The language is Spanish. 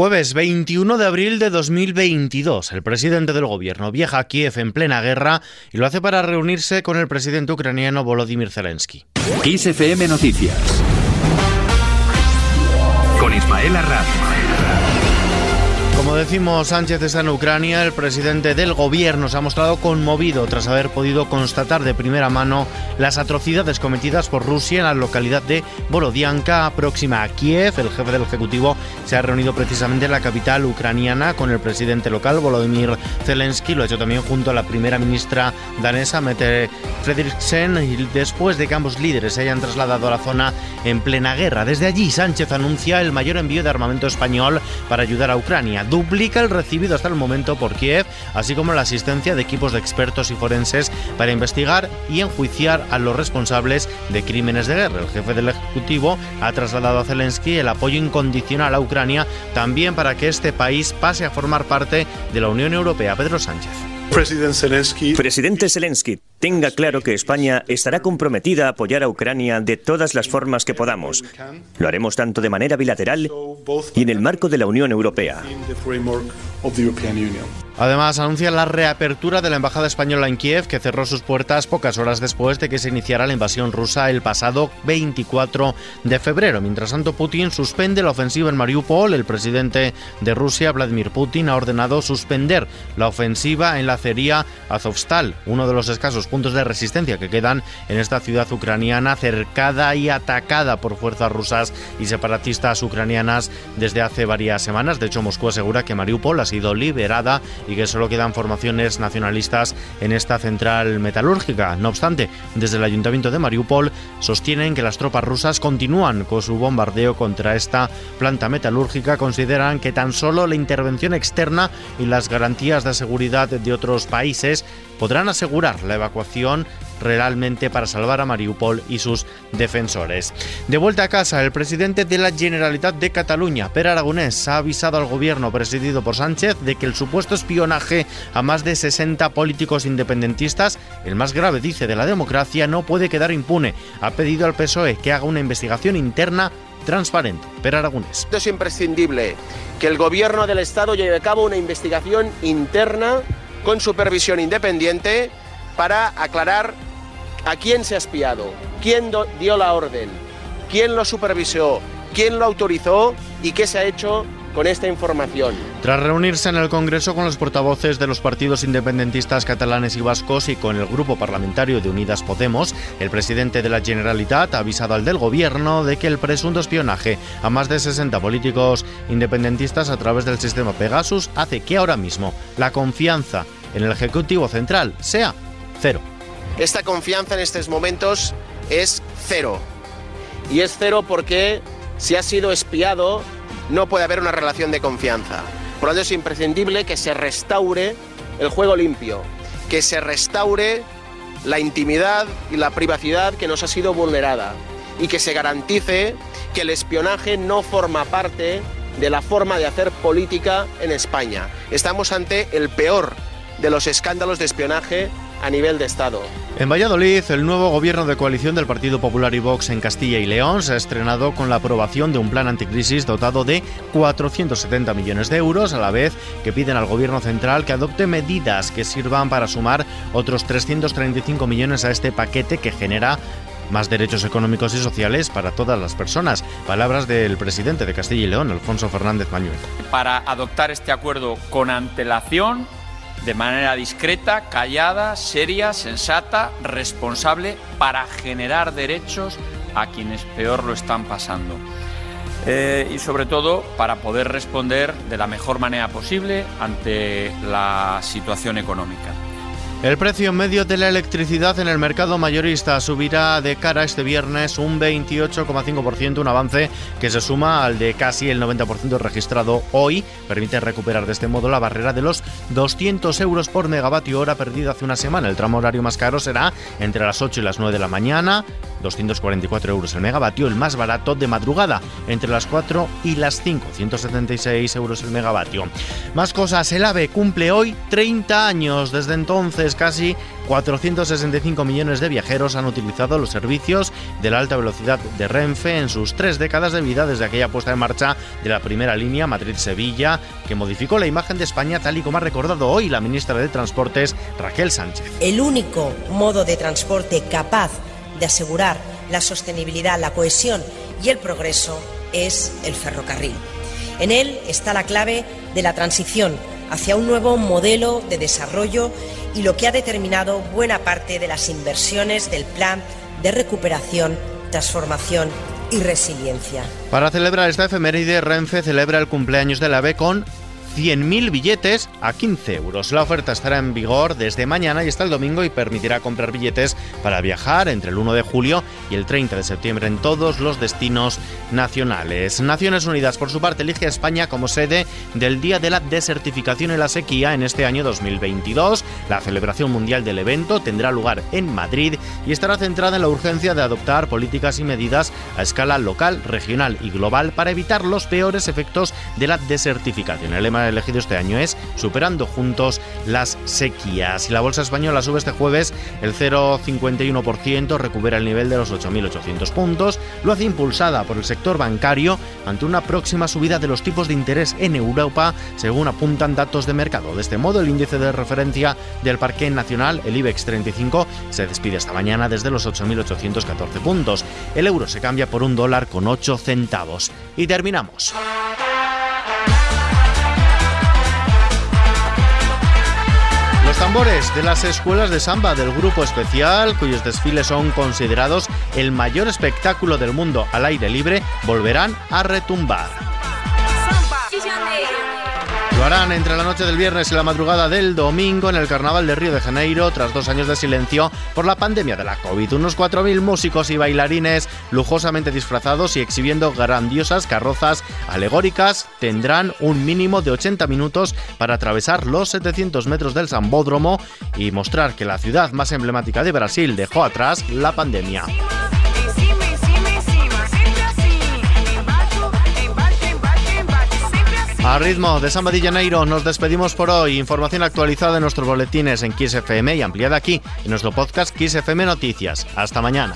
Jueves 21 de abril de 2022, el presidente del gobierno viaja a Kiev en plena guerra y lo hace para reunirse con el presidente ucraniano Volodymyr Zelensky. XFM Noticias con Ismael Arranz. Como decimos, Sánchez está en Ucrania. El presidente del gobierno se ha mostrado conmovido tras haber podido constatar de primera mano las atrocidades cometidas por Rusia en la localidad de Borodianka, próxima a Kiev. El jefe del Ejecutivo se ha reunido precisamente en la capital ucraniana con el presidente local, Volodymyr Zelensky. Lo ha hecho también junto a la primera ministra danesa, Mette Frederiksen, y después de que ambos líderes se hayan trasladado a la zona en plena guerra. Desde allí, Sánchez anuncia el mayor envío de armamento español para ayudar a Ucrania duplica el recibido hasta el momento por Kiev, así como la asistencia de equipos de expertos y forenses para investigar y enjuiciar a los responsables de crímenes de guerra. El jefe del Ejecutivo ha trasladado a Zelensky el apoyo incondicional a Ucrania también para que este país pase a formar parte de la Unión Europea. Pedro Sánchez. Presidente Zelensky, tenga claro que España estará comprometida a apoyar a Ucrania de todas las formas que podamos. Lo haremos tanto de manera bilateral y en el marco de la Unión Europea. Además, anuncia la reapertura de la Embajada Española en Kiev, que cerró sus puertas pocas horas después de que se iniciara la invasión rusa el pasado 24 de febrero. Mientras tanto, Putin suspende la ofensiva en Mariupol. El presidente de Rusia, Vladimir Putin, ha ordenado suspender la ofensiva en la acería Azovstal, uno de los escasos puntos de resistencia que quedan en esta ciudad ucraniana cercada y atacada por fuerzas rusas y separatistas ucranianas desde hace varias semanas. De hecho, Moscú asegura que Mariupol ha sido liberada y que solo quedan formaciones nacionalistas en esta central metalúrgica. No obstante, desde el ayuntamiento de Mariupol sostienen que las tropas rusas continúan con su bombardeo contra esta planta metalúrgica. Consideran que tan solo la intervención externa y las garantías de seguridad de otros países podrán asegurar la evacuación realmente para salvar a Mariupol y sus defensores. De vuelta a casa, el presidente de la Generalitat de Cataluña, Per Aragonés, ha avisado al gobierno presidido por Sánchez de que el supuesto espionaje a más de 60 políticos independentistas, el más grave, dice, de la democracia, no puede quedar impune. Ha pedido al PSOE que haga una investigación interna transparente. Per Aragonés. Es imprescindible que el gobierno del Estado lleve a cabo una investigación interna con supervisión independiente para aclarar a quién se ha espiado, quién dio la orden, quién lo supervisó, quién lo autorizó y qué se ha hecho con esta información. Tras reunirse en el Congreso con los portavoces de los partidos independentistas catalanes y vascos y con el grupo parlamentario de Unidas Podemos, el presidente de la Generalitat ha avisado al del gobierno de que el presunto espionaje a más de 60 políticos independentistas a través del sistema Pegasus hace que ahora mismo la confianza en el Ejecutivo Central sea cero. Esta confianza en estos momentos es cero. Y es cero porque si ha sido espiado no puede haber una relación de confianza. Por lo tanto es imprescindible que se restaure el juego limpio, que se restaure la intimidad y la privacidad que nos ha sido vulnerada y que se garantice que el espionaje no forma parte de la forma de hacer política en España. Estamos ante el peor de los escándalos de espionaje a nivel de Estado. En Valladolid, el nuevo gobierno de coalición del Partido Popular y Vox en Castilla y León se ha estrenado con la aprobación de un plan anticrisis dotado de 470 millones de euros, a la vez que piden al gobierno central que adopte medidas que sirvan para sumar otros 335 millones a este paquete que genera más derechos económicos y sociales para todas las personas. Palabras del presidente de Castilla y León, Alfonso Fernández Mañuel. Para adoptar este acuerdo con antelación de manera discreta, callada, seria, sensata, responsable, para generar derechos a quienes peor lo están pasando. Eh, y sobre todo para poder responder de la mejor manera posible ante la situación económica. El precio medio de la electricidad en el mercado mayorista subirá de cara este viernes un 28,5%, un avance que se suma al de casi el 90% registrado hoy. Permite recuperar de este modo la barrera de los 200 euros por megavatio hora perdida hace una semana. El tramo horario más caro será entre las 8 y las 9 de la mañana, 244 euros el megavatio, el más barato de madrugada, entre las 4 y las 5, 176 euros el megavatio. Más cosas, el AVE cumple hoy 30 años. Desde entonces casi 465 millones de viajeros han utilizado los servicios de la alta velocidad de Renfe en sus tres décadas de vida desde aquella puesta en marcha de la primera línea Madrid-Sevilla, que modificó la imagen de España tal y como ha recordado hoy la ministra de Transportes, Raquel Sánchez. El único modo de transporte capaz de asegurar la sostenibilidad, la cohesión y el progreso es el ferrocarril. En él está la clave de la transición hacia un nuevo modelo de desarrollo y lo que ha determinado buena parte de las inversiones del plan de recuperación, transformación y resiliencia. Para celebrar esta efeméride, Renfe celebra el cumpleaños de la AVE con 100.000 billetes a 15 euros. La oferta estará en vigor desde mañana y hasta el domingo y permitirá comprar billetes para viajar entre el 1 de julio y el 30 de septiembre en todos los destinos nacionales. Naciones Unidas, por su parte, elige a España como sede del Día de la Desertificación y la Sequía en este año 2022. La celebración mundial del evento tendrá lugar en Madrid y estará centrada en la urgencia de adoptar políticas y medidas a escala local, regional y global para evitar los peores efectos de la desertificación. El lema elegido este año es Superando juntos las sequías. Y la bolsa española sube este jueves el 0,51%, recupera el nivel de los 8.800 puntos. Lo hace impulsada por el sector bancario ante una próxima subida de los tipos de interés en Europa, según apuntan datos de mercado. De este modo, el índice de referencia del Parque Nacional, el IBEX 35, se despide esta mañana desde los 8.814 puntos. El euro se cambia por un dólar con 8 centavos. Y terminamos. Tambores de las escuelas de samba del grupo especial, cuyos desfiles son considerados el mayor espectáculo del mundo al aire libre, volverán a retumbar. Lo entre la noche del viernes y la madrugada del domingo en el Carnaval de Río de Janeiro, tras dos años de silencio por la pandemia de la COVID. Unos 4.000 músicos y bailarines lujosamente disfrazados y exhibiendo grandiosas carrozas alegóricas tendrán un mínimo de 80 minutos para atravesar los 700 metros del Sambódromo y mostrar que la ciudad más emblemática de Brasil dejó atrás la pandemia. A ritmo de Samba de Janeiro nos despedimos por hoy. Información actualizada en nuestros boletines en XFM y ampliada aquí en nuestro podcast XFM Noticias. Hasta mañana.